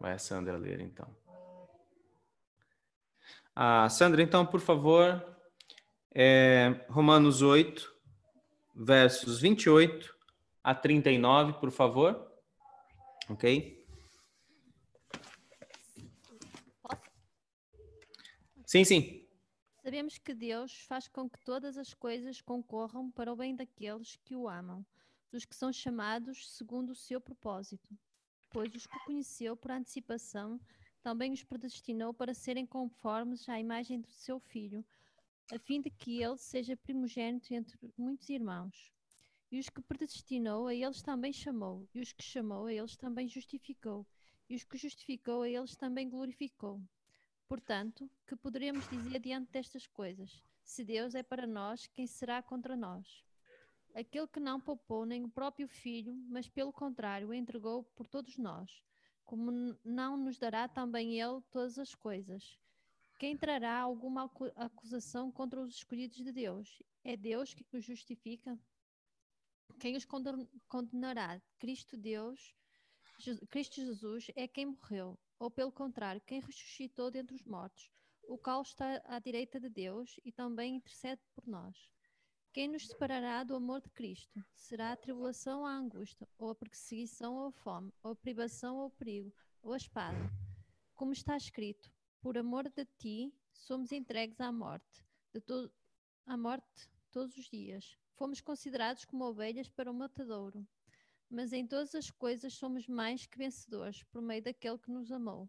Vai a Sandra ler, então. Ah, Sandra, então, por favor, é, Romanos 8, versos 28 a 39, por favor. Ok? Posso? Sim, sim. Sabemos que Deus faz com que todas as coisas concorram para o bem daqueles que o amam, dos que são chamados segundo o seu propósito. Pois os que conheceu por antecipação, também os predestinou para serem conformes à imagem do seu filho, a fim de que ele seja primogênito entre muitos irmãos. E os que predestinou, a eles também chamou, e os que chamou, a eles também justificou, e os que justificou, a eles também glorificou. Portanto, que poderemos dizer diante destas coisas? Se Deus é para nós, quem será contra nós? Aquele que não poupou nem o próprio filho, mas pelo contrário entregou por todos nós, como não nos dará também ele todas as coisas? Quem trará alguma acusação contra os escolhidos de Deus? É Deus que os justifica? Quem os condenará? Cristo Deus, Cristo Jesus é quem morreu, ou pelo contrário, quem ressuscitou dentre os mortos, o qual está à direita de Deus e também intercede por nós. Quem nos separará do amor de Cristo? Será a tribulação ou a angústia, ou a perseguição ou a fome, ou a privação ou o perigo, ou a espada? Como está escrito, por amor de ti somos entregues à morte, de to à morte todos os dias. Fomos considerados como ovelhas para o matadouro. Mas em todas as coisas somos mais que vencedores por meio daquele que nos amou.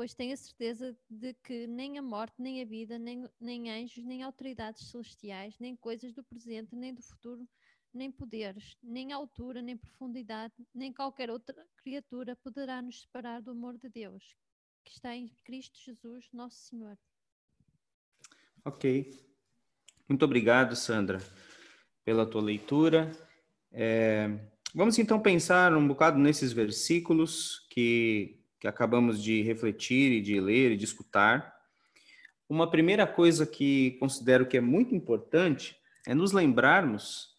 Pois tenho a certeza de que nem a morte, nem a vida, nem, nem anjos, nem autoridades celestiais, nem coisas do presente, nem do futuro, nem poderes, nem altura, nem profundidade, nem qualquer outra criatura poderá nos separar do amor de Deus, que está em Cristo Jesus, nosso Senhor. Ok. Muito obrigado, Sandra pela tua leitura. É, vamos então pensar um bocado nesses versículos que, que acabamos de refletir e de ler e de escutar. Uma primeira coisa que considero que é muito importante é nos lembrarmos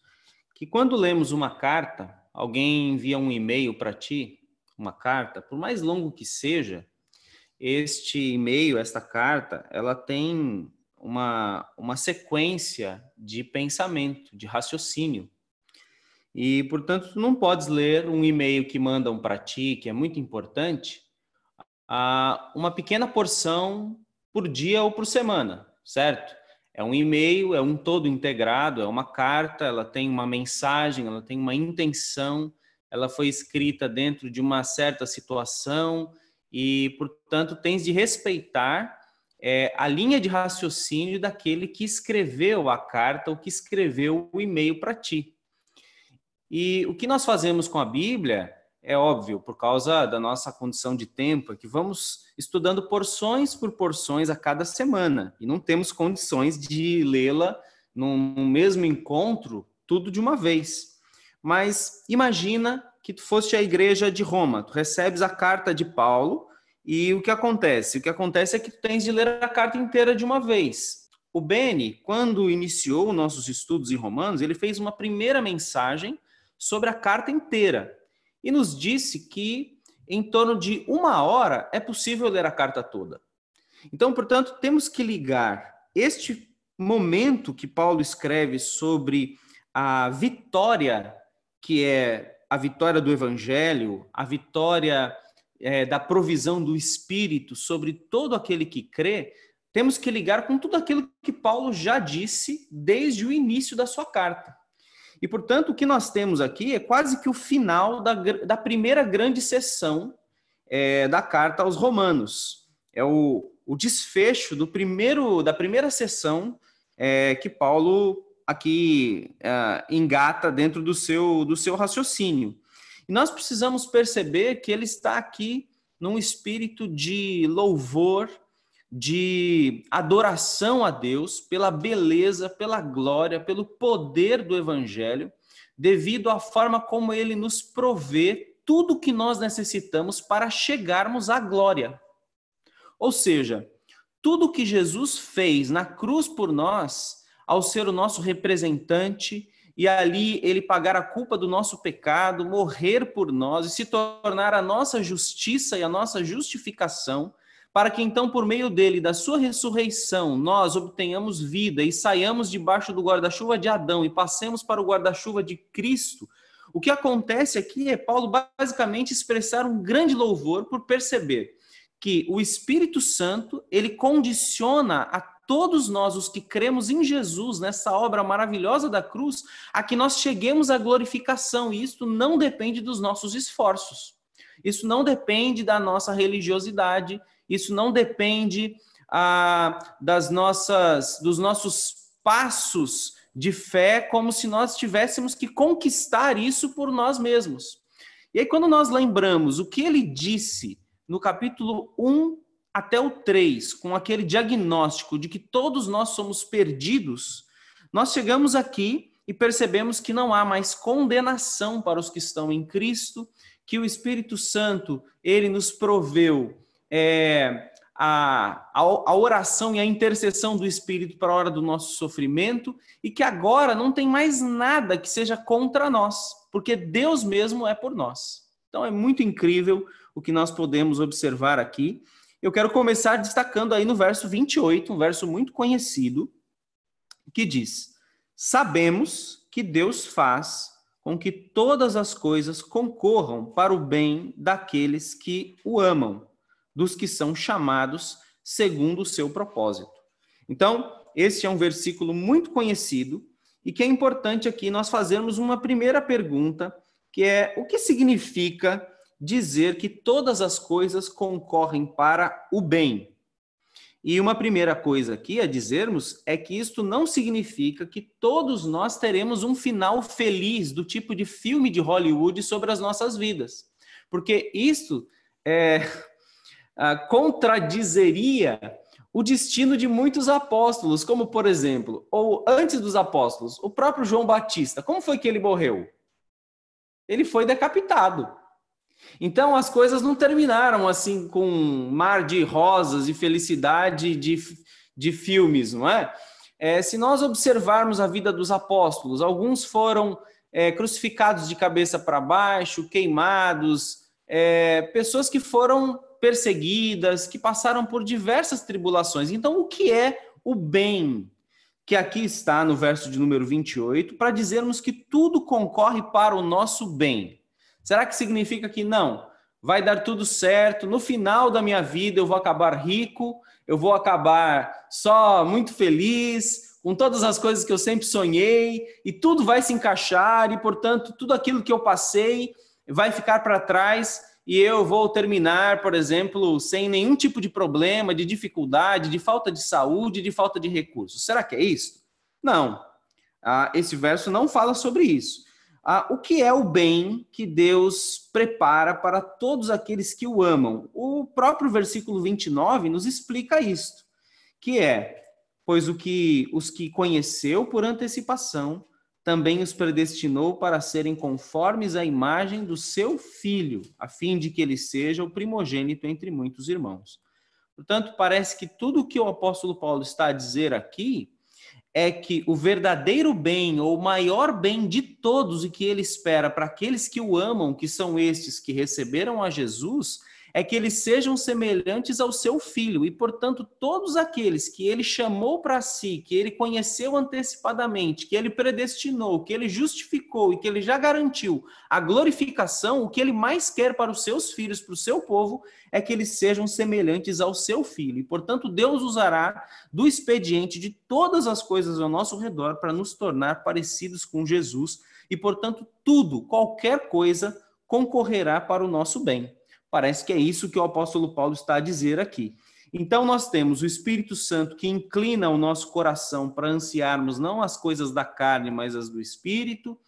que quando lemos uma carta, alguém envia um e-mail para ti, uma carta, por mais longo que seja, este e-mail, esta carta, ela tem uma, uma sequência de pensamento, de raciocínio. E, portanto, tu não podes ler um e-mail que mandam para ti, que é muito importante, a uma pequena porção por dia ou por semana, certo? É um e-mail, é um todo integrado, é uma carta, ela tem uma mensagem, ela tem uma intenção, ela foi escrita dentro de uma certa situação e, portanto, tens de respeitar é, a linha de raciocínio daquele que escreveu a carta ou que escreveu o e-mail para ti. E o que nós fazemos com a Bíblia é óbvio, por causa da nossa condição de tempo, é que vamos estudando porções por porções a cada semana e não temos condições de lê-la num mesmo encontro tudo de uma vez. Mas imagina que tu foste à igreja de Roma, tu recebes a carta de Paulo e o que acontece? O que acontece é que tu tens de ler a carta inteira de uma vez. O Beni, quando iniciou nossos estudos em Romanos, ele fez uma primeira mensagem sobre a carta inteira e nos disse que em torno de uma hora é possível ler a carta toda. Então, portanto, temos que ligar este momento que Paulo escreve sobre a vitória, que é a vitória do evangelho, a vitória é, da provisão do Espírito sobre todo aquele que crê, temos que ligar com tudo aquilo que Paulo já disse desde o início da sua carta. E, portanto, o que nós temos aqui é quase que o final da, da primeira grande sessão é, da carta aos Romanos. É o, o desfecho do primeiro da primeira sessão é, que Paulo aqui é, engata dentro do seu, do seu raciocínio. E nós precisamos perceber que ele está aqui num espírito de louvor, de adoração a Deus pela beleza, pela glória, pelo poder do evangelho, devido à forma como ele nos provê tudo o que nós necessitamos para chegarmos à glória. Ou seja, tudo o que Jesus fez na cruz por nós, ao ser o nosso representante e ali ele pagar a culpa do nosso pecado, morrer por nós e se tornar a nossa justiça e a nossa justificação, para que então, por meio dele, da sua ressurreição, nós obtenhamos vida e saiamos debaixo do guarda-chuva de Adão e passemos para o guarda-chuva de Cristo. O que acontece aqui é Paulo basicamente expressar um grande louvor por perceber que o Espírito Santo, ele condiciona a todos nós, os que cremos em Jesus, nessa obra maravilhosa da cruz, a que nós cheguemos à glorificação. E isso não depende dos nossos esforços. Isso não depende da nossa religiosidade, isso não depende ah, das nossas, dos nossos passos de fé, como se nós tivéssemos que conquistar isso por nós mesmos. E aí, quando nós lembramos o que ele disse no capítulo 1 até o 3, com aquele diagnóstico de que todos nós somos perdidos, nós chegamos aqui e percebemos que não há mais condenação para os que estão em Cristo, que o Espírito Santo, ele nos proveu é, a, a, a, oração e a intercessão do Espírito para a hora do nosso sofrimento, e que agora não tem mais nada que seja contra nós, porque Deus mesmo é por nós. Então é muito incrível o que nós podemos observar aqui. Eu quero começar destacando aí no verso 28, um verso muito conhecido, que diz: Sabemos que Deus faz com que todas as coisas concorram para o bem daqueles que o amam, dos que são chamados segundo o seu propósito. Então, esse é um versículo muito conhecido e que é importante aqui nós fazermos uma primeira pergunta, que é o que significa dizer que todas as coisas concorrem para o bem. E uma primeira coisa aqui a dizermos é que isto não significa que todos nós teremos um final feliz do tipo de filme de Hollywood sobre as nossas vidas. Porque isto é, contradizeria o destino de muitos apóstolos, como por exemplo, ou antes dos apóstolos, o próprio João Batista. Como foi que ele morreu? Ele foi decapitado. Então as coisas não terminaram assim com um mar de rosas e felicidade de, de filmes, não é? é se nós observarmos a vida dos apóstolos, alguns foram é, crucificados de cabeça para baixo, queimados, é, pessoas que foram perseguidas, que passaram por diversas tribulações. Então, o que é o bem? Que aqui está no verso de número 28, para dizermos que tudo concorre para o nosso bem. Será que significa que não? Vai dar tudo certo, no final da minha vida eu vou acabar rico, eu vou acabar só muito feliz, com todas as coisas que eu sempre sonhei, e tudo vai se encaixar, e portanto, tudo aquilo que eu passei vai ficar para trás, e eu vou terminar, por exemplo, sem nenhum tipo de problema, de dificuldade, de falta de saúde, de falta de recursos. Será que é isso? Não. Ah, esse verso não fala sobre isso ah, o que é o bem que Deus prepara para todos aqueles que o amam. O próprio versículo 29 nos explica isto, que é, pois o que os que conheceu por antecipação, também os predestinou para serem conformes à imagem do seu filho, a fim de que ele seja o primogênito entre muitos irmãos. Portanto, parece que tudo o que o apóstolo Paulo está a dizer aqui é que o verdadeiro bem, ou o maior bem de todos e que ele espera para aqueles que o amam, que são estes que receberam a Jesus, é que eles sejam semelhantes ao seu filho, e portanto, todos aqueles que ele chamou para si, que ele conheceu antecipadamente, que ele predestinou, que ele justificou e que ele já garantiu a glorificação, o que ele mais quer para os seus filhos, para o seu povo, é que eles sejam semelhantes ao seu filho. E portanto, Deus usará do expediente de todas as coisas ao nosso redor para nos tornar parecidos com Jesus, e portanto, tudo, qualquer coisa, concorrerá para o nosso bem. Parece que é isso que o apóstolo Paulo está a dizer aqui. Então, nós temos o Espírito Santo que inclina o nosso coração para ansiarmos não as coisas da carne, mas as do Espírito,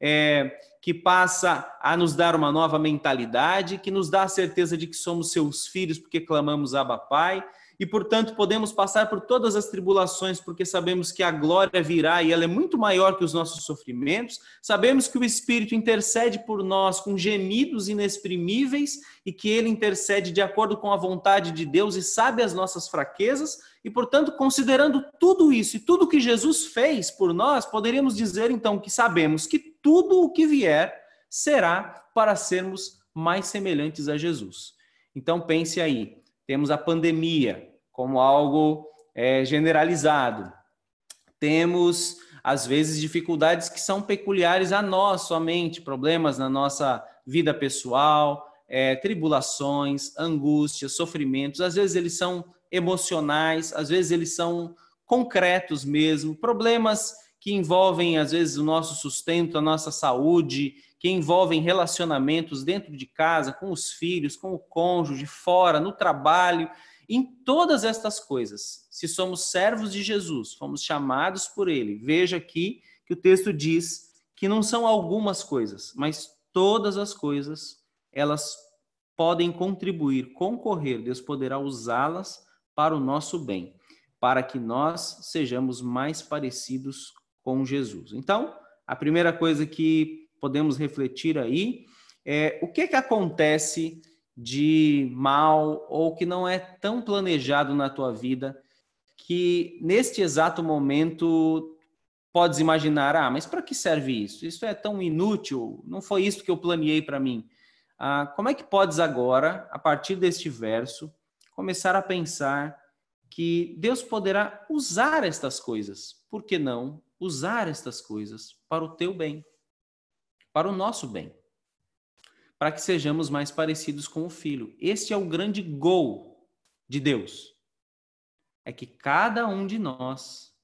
é, que passa a nos dar uma nova mentalidade, que nos dá a certeza de que somos seus filhos porque clamamos Abba Pai, e, portanto, podemos passar por todas as tribulações, porque sabemos que a glória virá e ela é muito maior que os nossos sofrimentos. Sabemos que o Espírito intercede por nós com gemidos inexprimíveis e que ele intercede de acordo com a vontade de Deus e sabe as nossas fraquezas. E, portanto, considerando tudo isso e tudo que Jesus fez por nós, poderíamos dizer então que sabemos que tudo o que vier será para sermos mais semelhantes a Jesus. Então, pense aí temos a pandemia como algo é, generalizado. Temos, às vezes, dificuldades que são peculiares a nós somente, problemas na nossa vida pessoal, é, tribulações, angústias, sofrimentos. Às vezes eles são emocionais, às vezes eles são concretos mesmo, problemas que envolvem, às vezes, o nosso sustento, a nossa saúde, que envolvem relacionamentos dentro de casa, com os filhos, com o cônjuge, fora, no trabalho, em todas estas coisas. Se somos servos de Jesus, fomos chamados por ele. Veja aqui que o texto diz que não são algumas coisas, mas todas as coisas, elas podem contribuir, concorrer, Deus poderá usá-las para o nosso bem, para que nós sejamos mais parecidos com Jesus. Então, a primeira coisa que podemos refletir aí é o que, que acontece de mal ou que não é tão planejado na tua vida que neste exato momento podes imaginar, ah, mas para que serve isso? Isso é tão inútil, não foi isso que eu planeei para mim. Ah, como é que podes agora, a partir deste verso, começar a pensar que Deus poderá usar estas coisas? Por que não usar estas coisas para o teu bem? Para o nosso bem, para que sejamos mais parecidos com o Filho. Este é o grande gol de Deus. É que cada um de nós,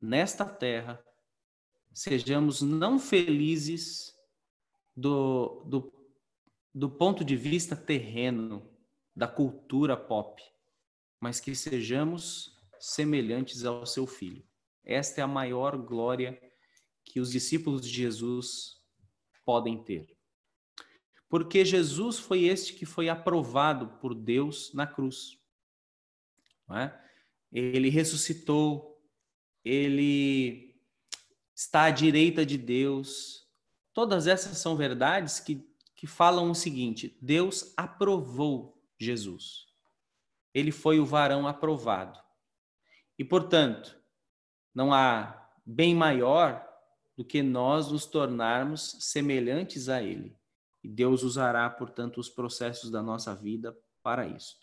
nesta terra, sejamos não felizes do, do, do ponto de vista terreno, da cultura pop, mas que sejamos semelhantes ao seu Filho. Esta é a maior glória que os discípulos de Jesus podem ter. Porque Jesus foi este que foi aprovado por Deus na cruz. É? Ele ressuscitou, ele está à direita de Deus. Todas essas são verdades que, que falam o seguinte: Deus aprovou Jesus. Ele foi o varão aprovado. E, portanto, não há bem maior do que nós nos tornarmos semelhantes a Ele. E Deus usará, portanto, os processos da nossa vida para isso.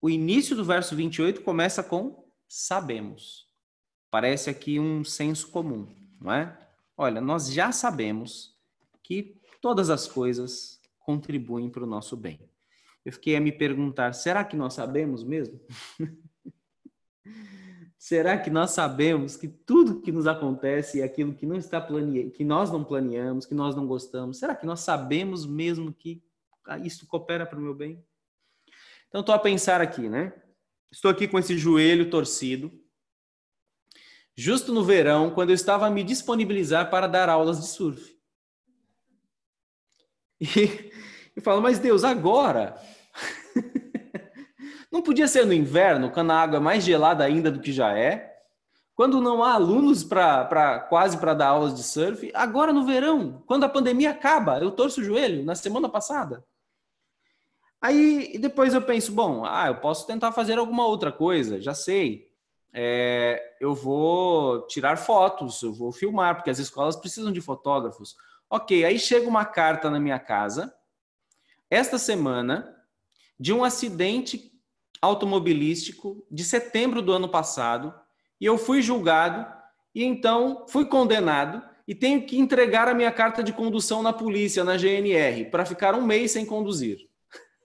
O início do verso 28 começa com sabemos. Parece aqui um senso comum, não é? Olha, nós já sabemos que todas as coisas contribuem para o nosso bem. Eu fiquei a me perguntar, será que nós sabemos mesmo? Será que nós sabemos que tudo que nos acontece é aquilo que não está plane... que nós não planeamos, que nós não gostamos? Será que nós sabemos mesmo que isso coopera para o meu bem? Então estou a pensar aqui, né? Estou aqui com esse joelho torcido, justo no verão, quando eu estava a me disponibilizar para dar aulas de surf. E eu falo, mas Deus, agora não podia ser no inverno, quando a água é mais gelada ainda do que já é, quando não há alunos para quase para dar aulas de surf, agora no verão, quando a pandemia acaba, eu torço o joelho na semana passada. Aí depois eu penso, bom, ah, eu posso tentar fazer alguma outra coisa, já sei. É, eu vou tirar fotos, eu vou filmar, porque as escolas precisam de fotógrafos. Ok, aí chega uma carta na minha casa, esta semana, de um acidente automobilístico de setembro do ano passado e eu fui julgado e então fui condenado e tenho que entregar a minha carta de condução na polícia, na GNR, para ficar um mês sem conduzir.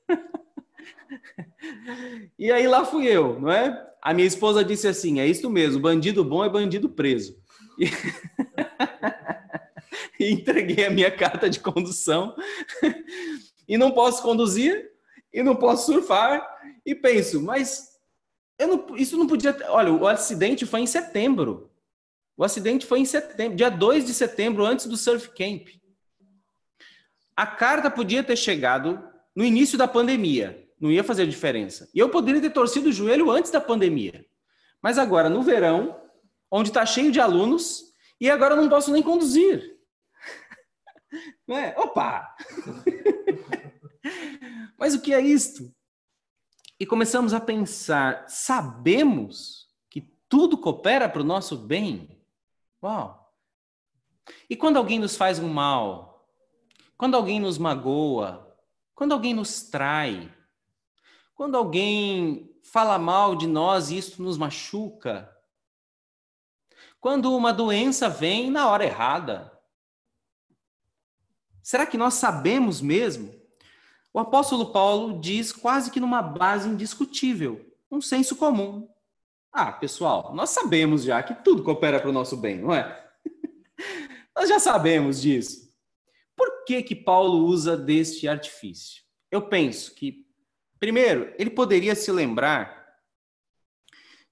e aí lá fui eu, não é? A minha esposa disse assim: é isso mesmo, bandido bom é bandido preso. E, e entreguei a minha carta de condução e não posso conduzir e não posso surfar e penso, mas não, isso não podia. Ter, olha, o acidente foi em setembro. O acidente foi em setembro, dia 2 de setembro, antes do Surf Camp. A carta podia ter chegado no início da pandemia. não ia fazer diferença. E eu poderia ter torcido o joelho antes da pandemia. Mas agora, no verão, onde está cheio de alunos, e agora eu não posso nem conduzir. Não é? Opa! Mas o que é isto? E começamos a pensar, sabemos que tudo coopera para o nosso bem? Uau! E quando alguém nos faz um mal, quando alguém nos magoa, quando alguém nos trai, quando alguém fala mal de nós e isso nos machuca, quando uma doença vem na hora errada, será que nós sabemos mesmo? O apóstolo Paulo diz quase que numa base indiscutível, um senso comum. Ah, pessoal, nós sabemos já que tudo coopera para o nosso bem, não é? nós já sabemos disso. Por que que Paulo usa deste artifício? Eu penso que, primeiro, ele poderia se lembrar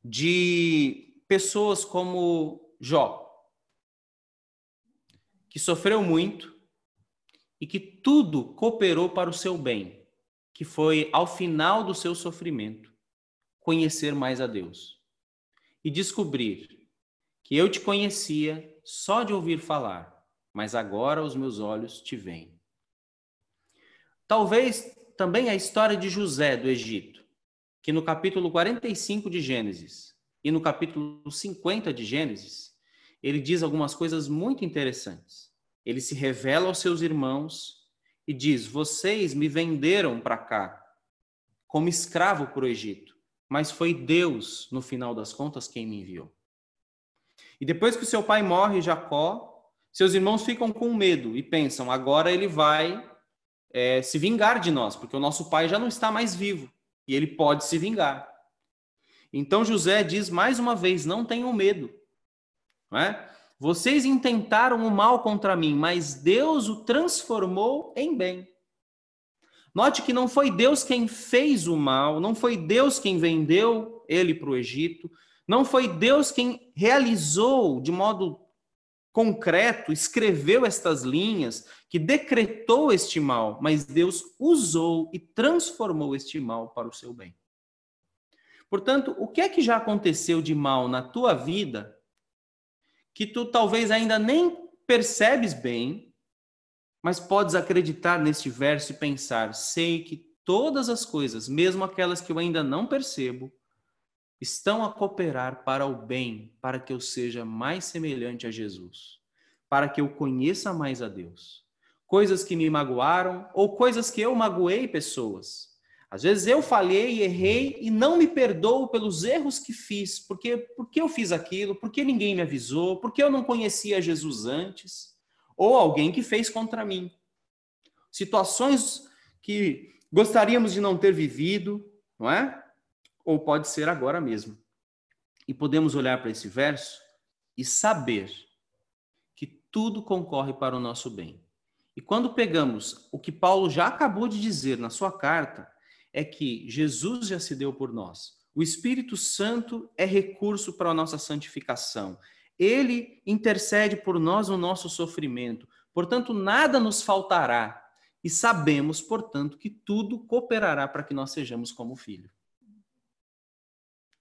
de pessoas como Jó, que sofreu muito, e que tudo cooperou para o seu bem, que foi, ao final do seu sofrimento, conhecer mais a Deus e descobrir que eu te conhecia só de ouvir falar, mas agora os meus olhos te veem. Talvez também a história de José do Egito, que no capítulo 45 de Gênesis e no capítulo 50 de Gênesis, ele diz algumas coisas muito interessantes ele se revela aos seus irmãos e diz: Vocês me venderam para cá como escravo para o Egito, mas foi Deus, no final das contas, quem me enviou. E depois que seu pai morre, Jacó, seus irmãos ficam com medo e pensam: agora ele vai é, se vingar de nós, porque o nosso pai já não está mais vivo e ele pode se vingar. Então José diz mais uma vez: não tenham medo. Não é? Vocês intentaram o mal contra mim, mas Deus o transformou em bem. Note que não foi Deus quem fez o mal, não foi Deus quem vendeu ele para o Egito, não foi Deus quem realizou de modo concreto, escreveu estas linhas, que decretou este mal, mas Deus usou e transformou este mal para o seu bem. Portanto, o que é que já aconteceu de mal na tua vida que tu talvez ainda nem percebes bem, mas podes acreditar neste verso e pensar: sei que todas as coisas, mesmo aquelas que eu ainda não percebo, estão a cooperar para o bem, para que eu seja mais semelhante a Jesus, para que eu conheça mais a Deus. Coisas que me magoaram ou coisas que eu magoei pessoas às vezes eu falhei, errei e não me perdoo pelos erros que fiz, porque porque eu fiz aquilo, porque ninguém me avisou, porque eu não conhecia Jesus antes, ou alguém que fez contra mim. Situações que gostaríamos de não ter vivido, não é? Ou pode ser agora mesmo. E podemos olhar para esse verso e saber que tudo concorre para o nosso bem. E quando pegamos o que Paulo já acabou de dizer na sua carta, é que Jesus já se deu por nós. O Espírito Santo é recurso para a nossa santificação. Ele intercede por nós no nosso sofrimento. Portanto, nada nos faltará. E sabemos, portanto, que tudo cooperará para que nós sejamos como filho.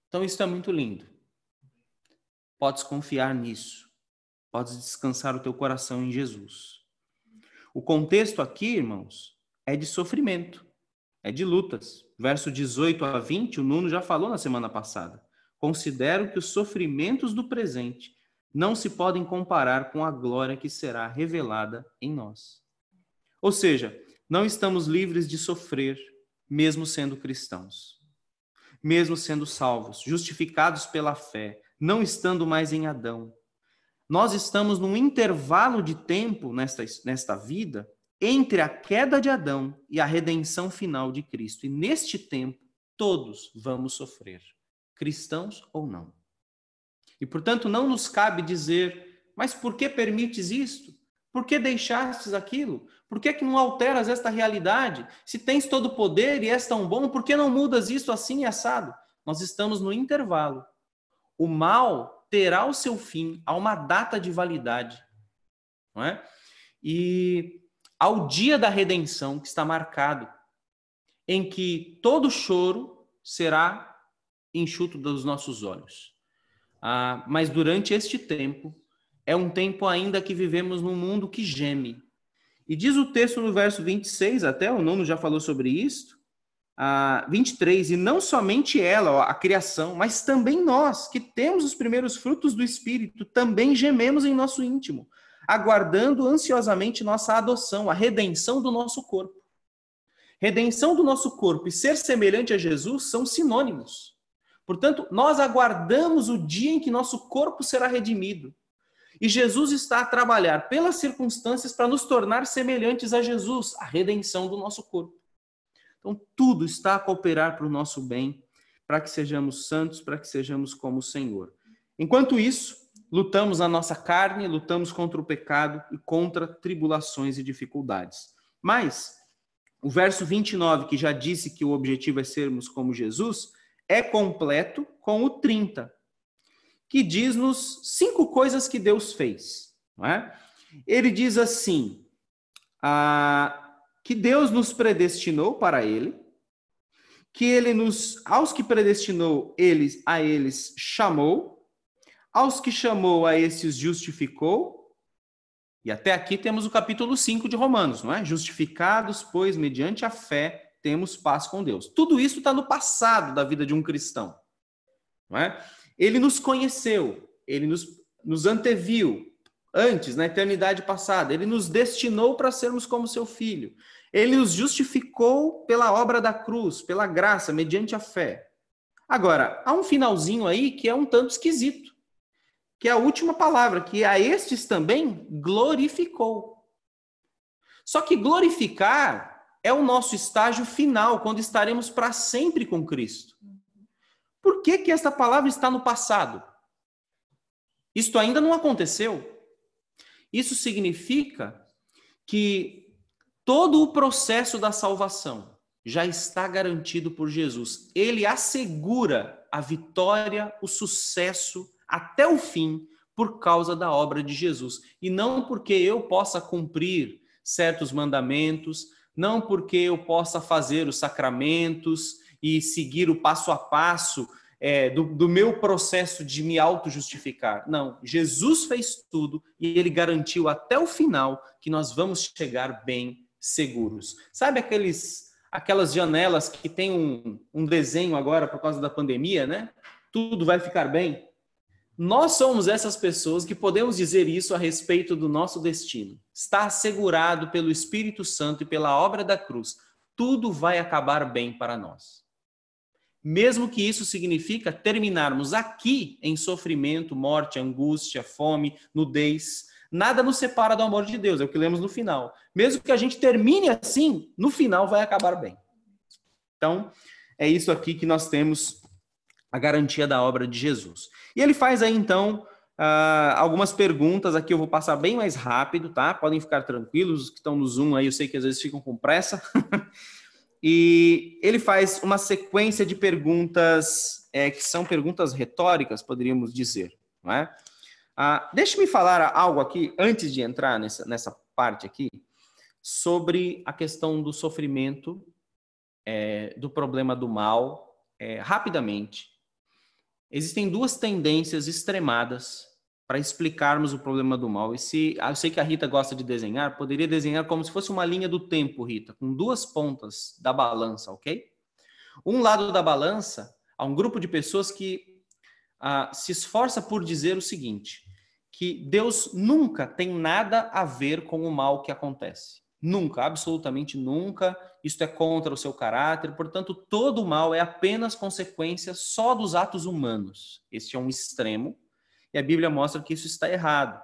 Então, isso é muito lindo. Podes confiar nisso. Podes descansar o teu coração em Jesus. O contexto aqui, irmãos, é de sofrimento é de lutas. Verso 18 a 20, o Nuno já falou na semana passada. Considero que os sofrimentos do presente não se podem comparar com a glória que será revelada em nós. Ou seja, não estamos livres de sofrer, mesmo sendo cristãos, mesmo sendo salvos, justificados pela fé, não estando mais em Adão. Nós estamos num intervalo de tempo nesta, nesta vida entre a queda de Adão e a redenção final de Cristo. E neste tempo, todos vamos sofrer, cristãos ou não. E portanto, não nos cabe dizer, mas por que permites isto? Por que deixastes aquilo? Por que, que não alteras esta realidade? Se tens todo o poder e és tão bom, por que não mudas isso assim e assado? Nós estamos no intervalo. O mal terá o seu fim a uma data de validade. Não é? E ao dia da redenção que está marcado. em que todo choro será enxuto dos nossos olhos. Ah, mas durante este tempo, é um tempo ainda que vivemos num mundo que geme. E diz o texto no verso 26, até o nono já falou sobre isso, ah, 23, e não somente ela, a criação, mas também nós, que temos os primeiros frutos do Espírito, também gememos em nosso íntimo, aguardando ansiosamente nossa adoção, a redenção do nosso corpo. Redenção do nosso corpo e ser semelhante a Jesus são sinônimos. Portanto, nós aguardamos o dia em que nosso corpo será redimido. E Jesus está a trabalhar pelas circunstâncias para nos tornar semelhantes a Jesus, a redenção do nosso corpo. Então, tudo está a cooperar para o nosso bem, para que sejamos santos, para que sejamos como o Senhor. Enquanto isso, lutamos na nossa carne, lutamos contra o pecado e contra tribulações e dificuldades. Mas, o verso 29, que já disse que o objetivo é sermos como Jesus, é completo com o 30, que diz-nos cinco coisas que Deus fez. É? Ele diz assim: ah, que Deus nos predestinou para ele, que ele nos, aos que predestinou, eles, a eles chamou, aos que chamou, a esses justificou. E até aqui temos o capítulo 5 de Romanos, não é? Justificados, pois, mediante a fé, temos paz com Deus. Tudo isso está no passado da vida de um cristão, não é? Ele nos conheceu, ele nos, nos anteviu, antes, na eternidade passada. Ele nos destinou para sermos como seu filho. Ele nos justificou pela obra da cruz, pela graça, mediante a fé. Agora, há um finalzinho aí que é um tanto esquisito, que é a última palavra, que a estes também glorificou. Só que glorificar é o nosso estágio final, quando estaremos para sempre com Cristo. Por que, que essa palavra está no passado? Isto ainda não aconteceu. Isso significa que todo o processo da salvação já está garantido por Jesus. Ele assegura a vitória, o sucesso até o fim por causa da obra de Jesus. E não porque eu possa cumprir certos mandamentos, não porque eu possa fazer os sacramentos e seguir o passo a passo é, do, do, meu processo de me auto-justificar. Não, Jesus fez tudo e ele garantiu até o final que nós vamos chegar bem seguros. Sabe aqueles aquelas janelas que tem um, um desenho agora por causa da pandemia, né? Tudo vai ficar bem. Nós somos essas pessoas que podemos dizer isso a respeito do nosso destino. Está assegurado pelo Espírito Santo e pela obra da cruz. Tudo vai acabar bem para nós mesmo que isso significa terminarmos aqui em sofrimento, morte, angústia, fome, nudez. Nada nos separa do amor de Deus, é o que lemos no final. Mesmo que a gente termine assim, no final vai acabar bem. Então, é isso aqui que nós temos a garantia da obra de Jesus. E ele faz aí, então, Uh, algumas perguntas aqui eu vou passar bem mais rápido, tá? Podem ficar tranquilos, os que estão no Zoom aí, eu sei que às vezes ficam com pressa. E ele faz uma sequência de perguntas é, que são perguntas retóricas, poderíamos dizer. Não é? Ah, Deixe-me falar algo aqui, antes de entrar nessa, nessa parte aqui, sobre a questão do sofrimento, é, do problema do mal, é, rapidamente. Existem duas tendências extremadas para explicarmos o problema do mal. E se ah, eu sei que a Rita gosta de desenhar, poderia desenhar como se fosse uma linha do tempo, Rita, com duas pontas da balança, ok? Um lado da balança, há um grupo de pessoas que ah, se esforça por dizer o seguinte: que Deus nunca tem nada a ver com o mal que acontece. Nunca, absolutamente nunca. Isto é contra o seu caráter, portanto, todo mal é apenas consequência só dos atos humanos. Este é um extremo e a Bíblia mostra que isso está errado.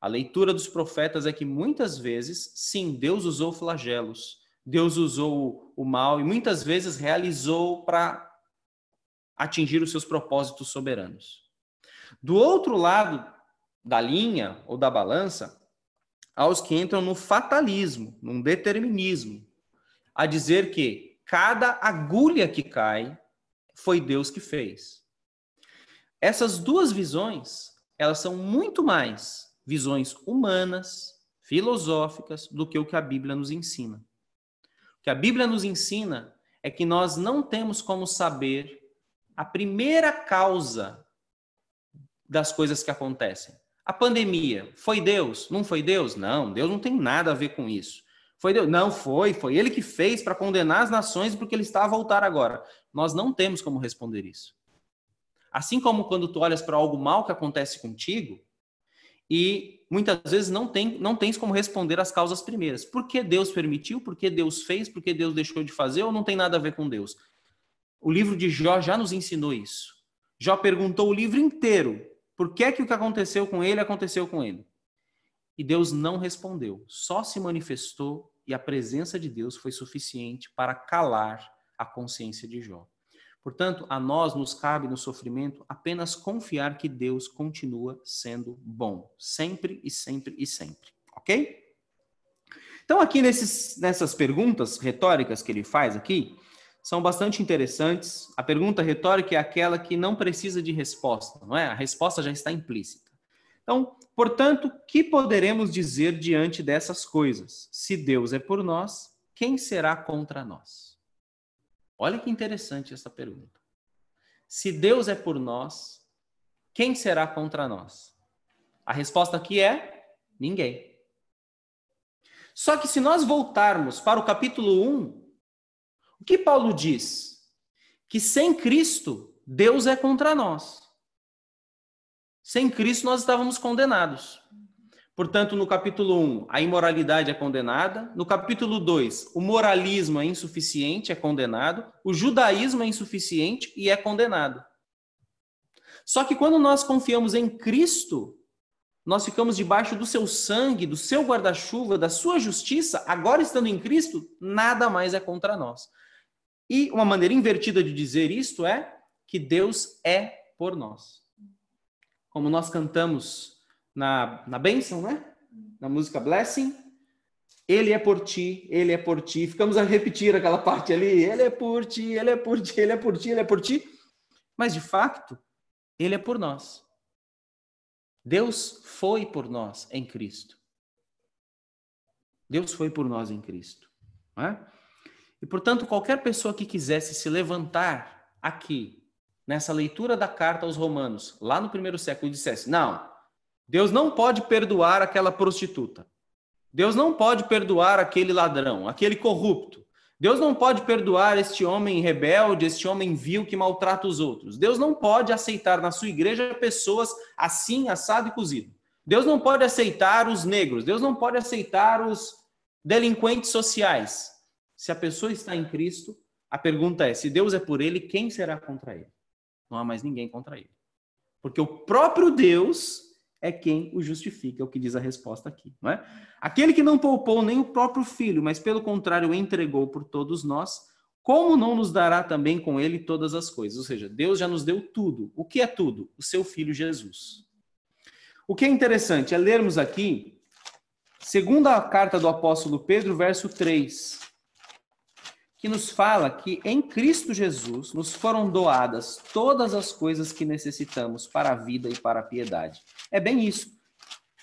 A leitura dos profetas é que muitas vezes, sim, Deus usou flagelos, Deus usou o mal e muitas vezes realizou para atingir os seus propósitos soberanos. Do outro lado da linha ou da balança, há os que entram no fatalismo, num determinismo, a dizer que cada agulha que cai foi Deus que fez. Essas duas visões, elas são muito mais visões humanas, filosóficas, do que o que a Bíblia nos ensina. O que a Bíblia nos ensina é que nós não temos como saber a primeira causa das coisas que acontecem. A pandemia, foi Deus? Não foi Deus? Não, Deus não tem nada a ver com isso. Foi Deus? Não foi, foi ele que fez para condenar as nações porque ele está a voltar agora. Nós não temos como responder isso. Assim como quando tu olhas para algo mal que acontece contigo e muitas vezes não tem não tens como responder as causas primeiras. Por que Deus permitiu? Por que Deus fez? Por que Deus deixou de fazer? Ou não tem nada a ver com Deus? O livro de Jó já nos ensinou isso. Jó perguntou o livro inteiro por que, que o que aconteceu com ele aconteceu com ele. E Deus não respondeu, só se manifestou e a presença de Deus foi suficiente para calar a consciência de Jó. Portanto, a nós nos cabe no sofrimento apenas confiar que Deus continua sendo bom, sempre e sempre e sempre. Ok? Então, aqui nesses, nessas perguntas retóricas que ele faz aqui, são bastante interessantes. A pergunta retórica é aquela que não precisa de resposta, não é? A resposta já está implícita. Então, portanto, que poderemos dizer diante dessas coisas? Se Deus é por nós, quem será contra nós? Olha que interessante essa pergunta. Se Deus é por nós, quem será contra nós? A resposta aqui é ninguém. Só que se nós voltarmos para o capítulo 1, o que Paulo diz? Que sem Cristo, Deus é contra nós. Sem Cristo, nós estávamos condenados. Portanto, no capítulo 1, a imoralidade é condenada. No capítulo 2, o moralismo é insuficiente, é condenado. O judaísmo é insuficiente e é condenado. Só que quando nós confiamos em Cristo, nós ficamos debaixo do seu sangue, do seu guarda-chuva, da sua justiça. Agora, estando em Cristo, nada mais é contra nós. E uma maneira invertida de dizer isto é que Deus é por nós. Como nós cantamos na, na bênção, né? Na música Blessing. Ele é por ti, ele é por ti. Ficamos a repetir aquela parte ali. Ele é por ti, ele é por ti, ele é por ti, ele é por ti. Mas de fato, ele é por nós. Deus foi por nós em Cristo. Deus foi por nós em Cristo. Não é? E, portanto, qualquer pessoa que quisesse se levantar aqui, nessa leitura da carta aos Romanos, lá no primeiro século, e dissesse: não, Deus não pode perdoar aquela prostituta. Deus não pode perdoar aquele ladrão, aquele corrupto. Deus não pode perdoar este homem rebelde, este homem vil que maltrata os outros. Deus não pode aceitar na sua igreja pessoas assim, assado e cozido. Deus não pode aceitar os negros. Deus não pode aceitar os delinquentes sociais. Se a pessoa está em Cristo, a pergunta é: se Deus é por ele, quem será contra ele? Não há mais ninguém contra ele. Porque o próprio Deus é quem o justifica, é o que diz a resposta aqui, não é? Aquele que não poupou nem o próprio filho, mas pelo contrário entregou por todos nós, como não nos dará também com ele todas as coisas? Ou seja, Deus já nos deu tudo. O que é tudo? O seu filho Jesus. O que é interessante é lermos aqui, segunda carta do apóstolo Pedro, verso 3 que nos fala que em Cristo Jesus nos foram doadas todas as coisas que necessitamos para a vida e para a piedade. É bem isso.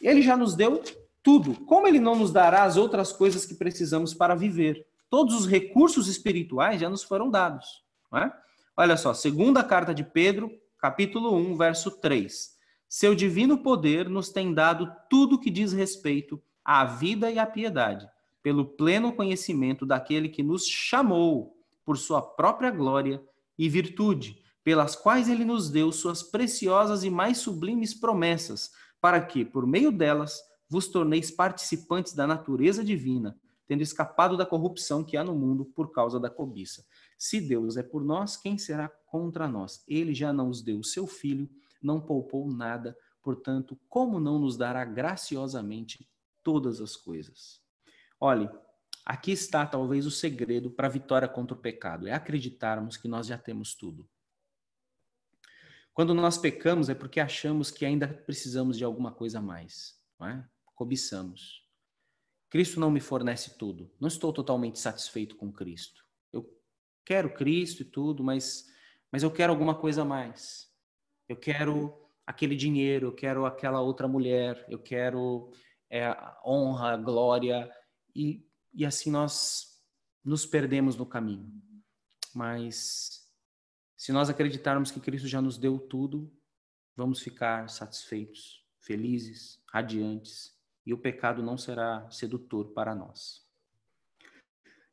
Ele já nos deu tudo. Como ele não nos dará as outras coisas que precisamos para viver? Todos os recursos espirituais já nos foram dados. É? Olha só, segunda carta de Pedro, capítulo 1, verso 3. Seu divino poder nos tem dado tudo que diz respeito à vida e à piedade pelo pleno conhecimento daquele que nos chamou por sua própria glória e virtude, pelas quais ele nos deu suas preciosas e mais sublimes promessas, para que, por meio delas, vos torneis participantes da natureza divina, tendo escapado da corrupção que há no mundo por causa da cobiça. Se Deus é por nós, quem será contra nós? Ele já não nos deu o seu filho, não poupou nada, portanto, como não nos dará graciosamente todas as coisas? Olhe, aqui está talvez o segredo para a vitória contra o pecado: é acreditarmos que nós já temos tudo. Quando nós pecamos é porque achamos que ainda precisamos de alguma coisa a mais, não é? Cobiçamos. Cristo não me fornece tudo. Não estou totalmente satisfeito com Cristo. Eu quero Cristo e tudo, mas mas eu quero alguma coisa a mais. Eu quero aquele dinheiro, eu quero aquela outra mulher, eu quero é, honra, glória, e, e assim nós nos perdemos no caminho. Mas se nós acreditarmos que Cristo já nos deu tudo, vamos ficar satisfeitos, felizes, radiantes, e o pecado não será sedutor para nós.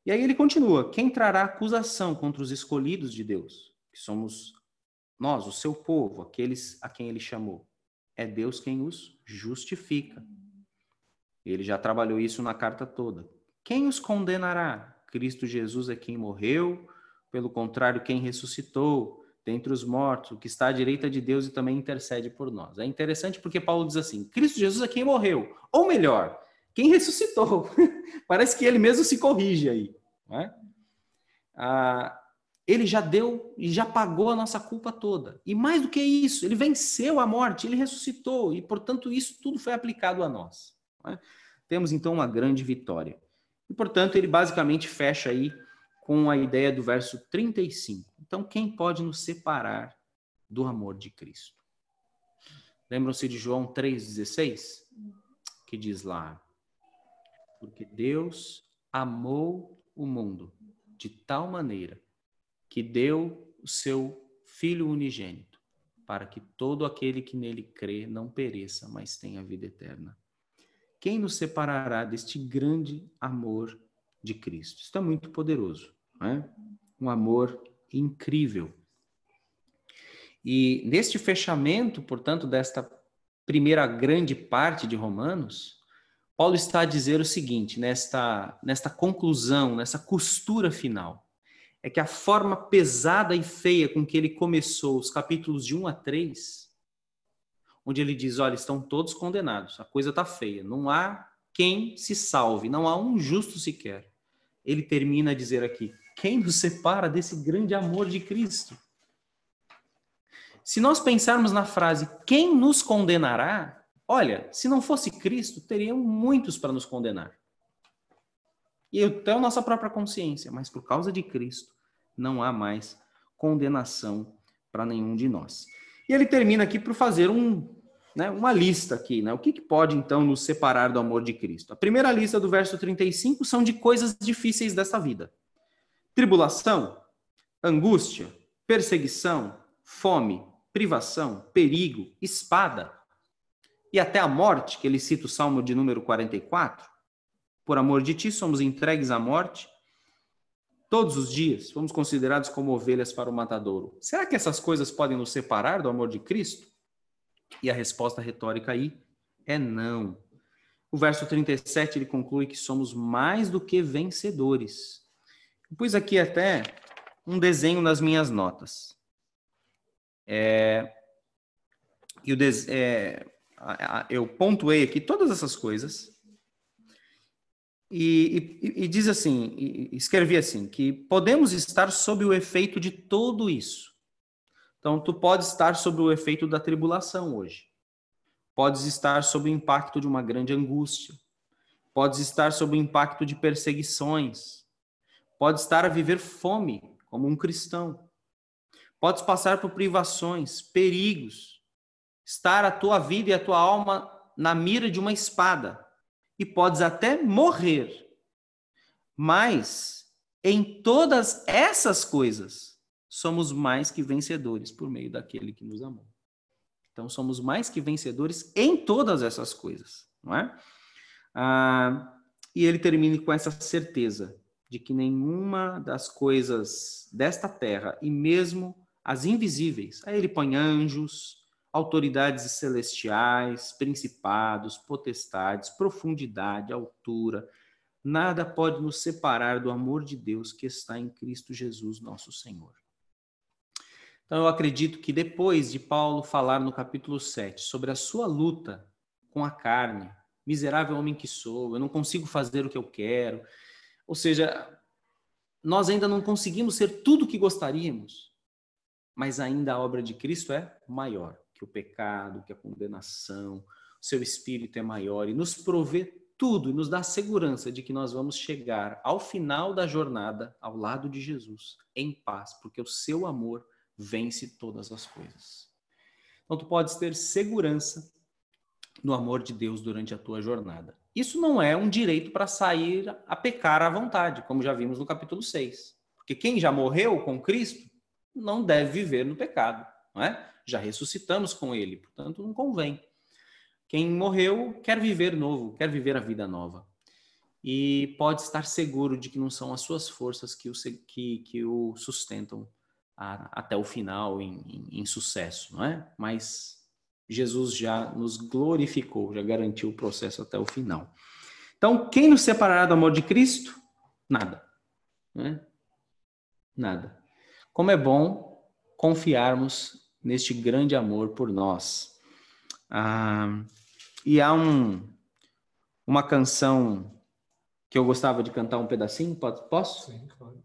E aí ele continua: quem trará acusação contra os escolhidos de Deus, que somos nós, o seu povo, aqueles a quem ele chamou? É Deus quem os justifica. Ele já trabalhou isso na carta toda. Quem os condenará? Cristo Jesus é quem morreu, pelo contrário, quem ressuscitou dentre os mortos, que está à direita de Deus e também intercede por nós. É interessante porque Paulo diz assim: Cristo Jesus é quem morreu, ou melhor, quem ressuscitou. Parece que ele mesmo se corrige aí. É? Ah, ele já deu e já pagou a nossa culpa toda. E mais do que isso, ele venceu a morte, ele ressuscitou, e portanto isso tudo foi aplicado a nós. É? Temos então uma grande vitória. E portanto ele basicamente fecha aí com a ideia do verso 35. Então, quem pode nos separar do amor de Cristo? Lembram-se de João 3,16? Que diz lá: Porque Deus amou o mundo de tal maneira que deu o seu Filho unigênito, para que todo aquele que nele crê não pereça, mas tenha vida eterna. Quem nos separará deste grande amor de Cristo. Isso é muito poderoso, né? um amor incrível. E neste fechamento, portanto, desta primeira grande parte de Romanos, Paulo está a dizer o seguinte, nesta, nesta conclusão, nessa costura final, é que a forma pesada e feia com que ele começou os capítulos de 1 a 3, onde ele diz: olha, estão todos condenados, a coisa está feia, não há quem se salve, não há um justo sequer ele termina a dizer aqui: quem nos separa desse grande amor de Cristo? Se nós pensarmos na frase quem nos condenará, olha, se não fosse Cristo, teriam muitos para nos condenar. E até a nossa própria consciência, mas por causa de Cristo, não há mais condenação para nenhum de nós. E ele termina aqui por fazer um né, uma lista aqui, né? O que, que, pode então nos separar do amor de Cristo? A primeira lista do verso 35 são de coisas difíceis dessa vida: tribulação, angústia, perseguição, fome, privação, perigo, espada e até a morte, que ele cita o Salmo de número 44. Por amor de ti somos entregues à morte todos os dias, fomos considerados como ovelhas para o matadouro. Será que essas coisas podem nos separar do amor de Cristo? E a resposta retórica aí é não. O verso 37 ele conclui que somos mais do que vencedores. Eu pus aqui até um desenho nas minhas notas. É, e o des, é, eu pontuei aqui todas essas coisas e, e, diz assim, e, escrevi assim, que podemos estar sob o efeito de tudo isso então, tu podes estar sob o efeito da tribulação hoje. Podes estar sob o impacto de uma grande angústia. Podes estar sob o impacto de perseguições. Podes estar a viver fome como um cristão. Podes passar por privações, perigos. Estar a tua vida e a tua alma na mira de uma espada. E podes até morrer. Mas em todas essas coisas, somos mais que vencedores por meio daquele que nos amou. Então, somos mais que vencedores em todas essas coisas, não é? Ah, e ele termina com essa certeza de que nenhuma das coisas desta terra, e mesmo as invisíveis, aí ele põe anjos, autoridades celestiais, principados, potestades, profundidade, altura, nada pode nos separar do amor de Deus que está em Cristo Jesus, nosso Senhor. Então, eu acredito que depois de Paulo falar no capítulo 7 sobre a sua luta com a carne, miserável homem que sou, eu não consigo fazer o que eu quero, ou seja, nós ainda não conseguimos ser tudo o que gostaríamos, mas ainda a obra de Cristo é maior que o pecado, que a condenação, o seu espírito é maior e nos provê tudo e nos dá a segurança de que nós vamos chegar ao final da jornada ao lado de Jesus em paz, porque o seu amor vence todas as coisas. Então tu podes ter segurança no amor de Deus durante a tua jornada. Isso não é um direito para sair a pecar à vontade, como já vimos no capítulo 6. Porque quem já morreu com Cristo não deve viver no pecado, não é? Já ressuscitamos com ele, portanto não convém. Quem morreu quer viver novo, quer viver a vida nova. E pode estar seguro de que não são as suas forças que o, que, que o sustentam a, até o final em, em, em sucesso, não é? Mas Jesus já nos glorificou, já garantiu o processo até o final. Então, quem nos separará do amor de Cristo? Nada. Né? Nada. Como é bom confiarmos neste grande amor por nós. Ah, e há um, uma canção que eu gostava de cantar um pedacinho, posso? Sim, claro.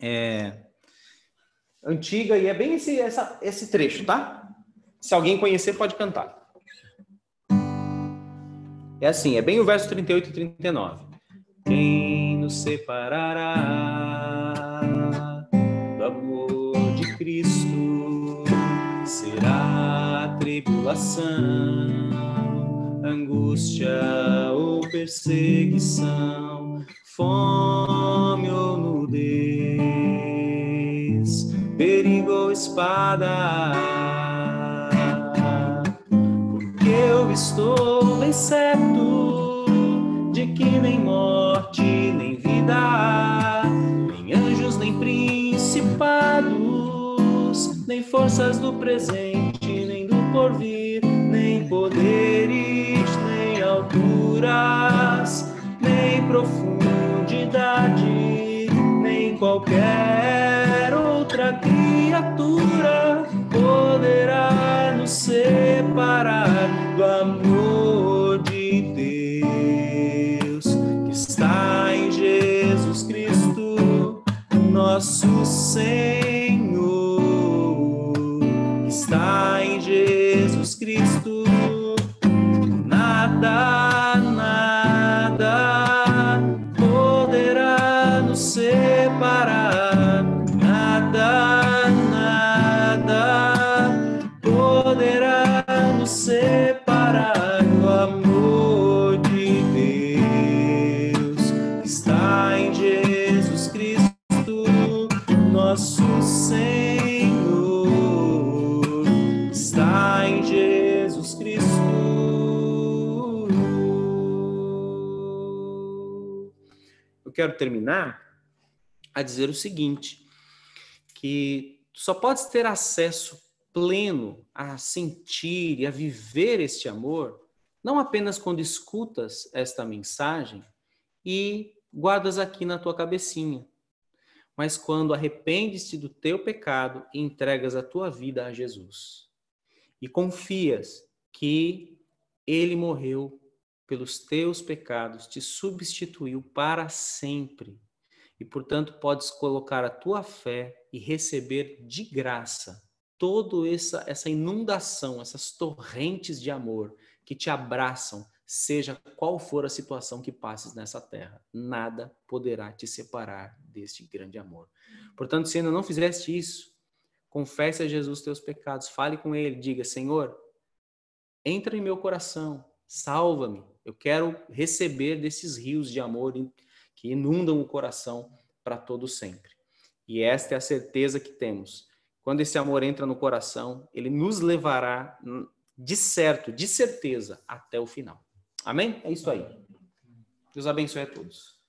É, antiga e é bem esse, essa, esse trecho, tá? Se alguém conhecer, pode cantar. É assim, é bem o verso 38 e 39. Quem nos separará tribulação, angústia ou perseguição, fome ou nudez, perigo ou espada. Estou bem certo de que nem morte, nem vida, nem anjos, nem principados, nem forças do presente, nem do porvir, nem poderes, nem alturas, nem profundidade, nem qualquer outra criatura poderá nos separar do amor de Deus que está em Jesus Cristo, nosso Senhor, está eu quero terminar a dizer o seguinte, que só podes ter acesso pleno a sentir e a viver este amor, não apenas quando escutas esta mensagem e guardas aqui na tua cabecinha, mas quando arrependes-te do teu pecado e entregas a tua vida a Jesus. E confias que ele morreu pelos teus pecados, te substituiu para sempre. E, portanto, podes colocar a tua fé e receber de graça toda essa, essa inundação, essas torrentes de amor que te abraçam, seja qual for a situação que passes nessa terra. Nada poderá te separar deste grande amor. Portanto, se ainda não fizeste isso, confesse a Jesus teus pecados, fale com ele, diga: Senhor, entra em meu coração, salva-me, eu quero receber desses rios de amor que inundam o coração para todo sempre. E esta é a certeza que temos. Quando esse amor entra no coração, ele nos levará de certo, de certeza, até o final. Amém? É isso aí. Deus abençoe a todos.